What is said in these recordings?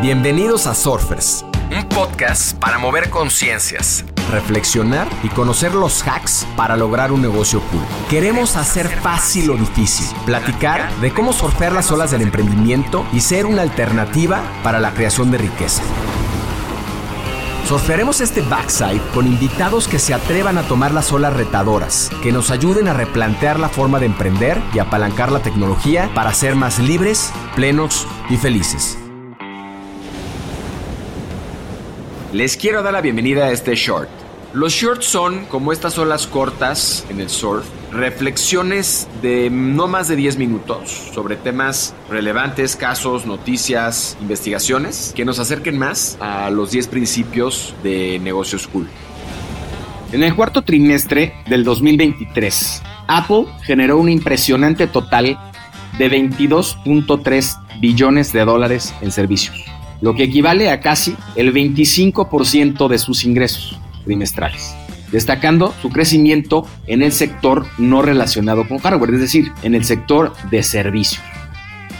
Bienvenidos a Surfers, un podcast para mover conciencias, reflexionar y conocer los hacks para lograr un negocio cool. Queremos hacer fácil lo difícil, platicar de cómo surfear las olas del emprendimiento y ser una alternativa para la creación de riqueza. Surfearemos este backside con invitados que se atrevan a tomar las olas retadoras, que nos ayuden a replantear la forma de emprender y apalancar la tecnología para ser más libres, plenos y felices. Les quiero dar la bienvenida a este short. Los shorts son, como estas olas cortas en el surf, reflexiones de no más de 10 minutos sobre temas relevantes, casos, noticias, investigaciones que nos acerquen más a los 10 principios de negocios cool. En el cuarto trimestre del 2023, Apple generó un impresionante total de 22.3 billones de dólares en servicios lo que equivale a casi el 25% de sus ingresos trimestrales, destacando su crecimiento en el sector no relacionado con hardware, es decir, en el sector de servicios.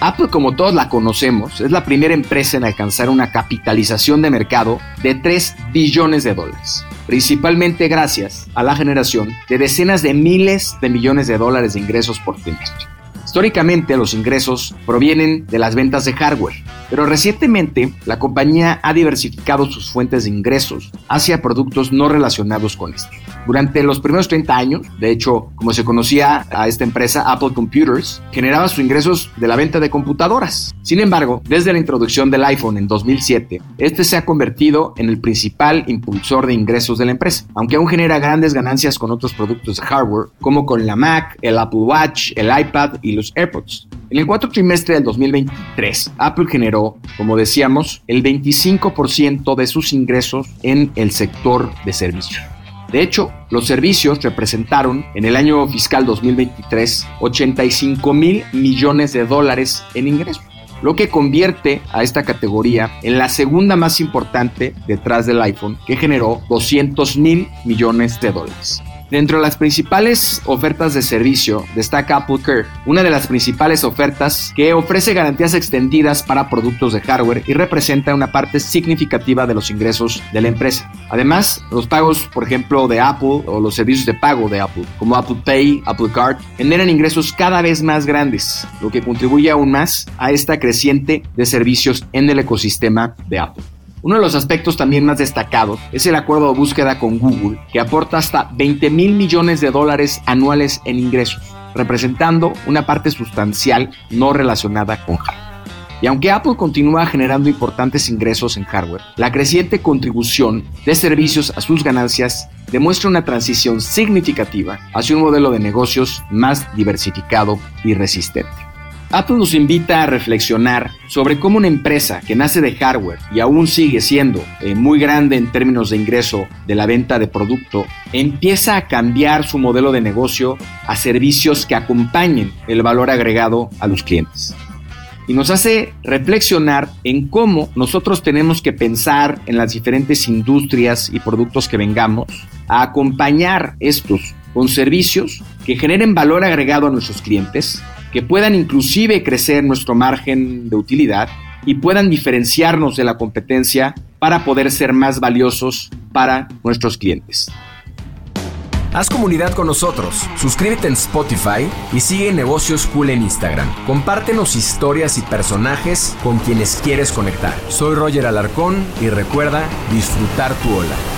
Apple, como todos la conocemos, es la primera empresa en alcanzar una capitalización de mercado de 3 billones de dólares, principalmente gracias a la generación de decenas de miles de millones de dólares de ingresos por trimestre. Históricamente los ingresos provienen de las ventas de hardware, pero recientemente la compañía ha diversificado sus fuentes de ingresos hacia productos no relacionados con esto. Durante los primeros 30 años, de hecho, como se conocía a esta empresa, Apple Computers, generaba sus ingresos de la venta de computadoras. Sin embargo, desde la introducción del iPhone en 2007, este se ha convertido en el principal impulsor de ingresos de la empresa, aunque aún genera grandes ganancias con otros productos de hardware, como con la Mac, el Apple Watch, el iPad y los AirPods. En el cuarto trimestre del 2023, Apple generó, como decíamos, el 25% de sus ingresos en el sector de servicios. De hecho, los servicios representaron en el año fiscal 2023 85 mil millones de dólares en ingresos, lo que convierte a esta categoría en la segunda más importante detrás del iPhone, que generó 200 mil millones de dólares. Dentro de las principales ofertas de servicio destaca Apple Care, una de las principales ofertas que ofrece garantías extendidas para productos de hardware y representa una parte significativa de los ingresos de la empresa. Además, los pagos, por ejemplo, de Apple o los servicios de pago de Apple, como Apple Pay, Apple Card, generan ingresos cada vez más grandes, lo que contribuye aún más a esta creciente de servicios en el ecosistema de Apple. Uno de los aspectos también más destacados es el acuerdo de búsqueda con Google, que aporta hasta 20 mil millones de dólares anuales en ingresos, representando una parte sustancial no relacionada con hardware. Y aunque Apple continúa generando importantes ingresos en hardware, la creciente contribución de servicios a sus ganancias demuestra una transición significativa hacia un modelo de negocios más diversificado y resistente. Apple nos invita a reflexionar sobre cómo una empresa que nace de hardware y aún sigue siendo eh, muy grande en términos de ingreso de la venta de producto, empieza a cambiar su modelo de negocio a servicios que acompañen el valor agregado a los clientes. Y nos hace reflexionar en cómo nosotros tenemos que pensar en las diferentes industrias y productos que vengamos a acompañar estos con servicios que generen valor agregado a nuestros clientes que puedan inclusive crecer nuestro margen de utilidad y puedan diferenciarnos de la competencia para poder ser más valiosos para nuestros clientes. Haz comunidad con nosotros, suscríbete en Spotify y sigue Negocios Cool en Instagram. Compártenos historias y personajes con quienes quieres conectar. Soy Roger Alarcón y recuerda disfrutar tu ola.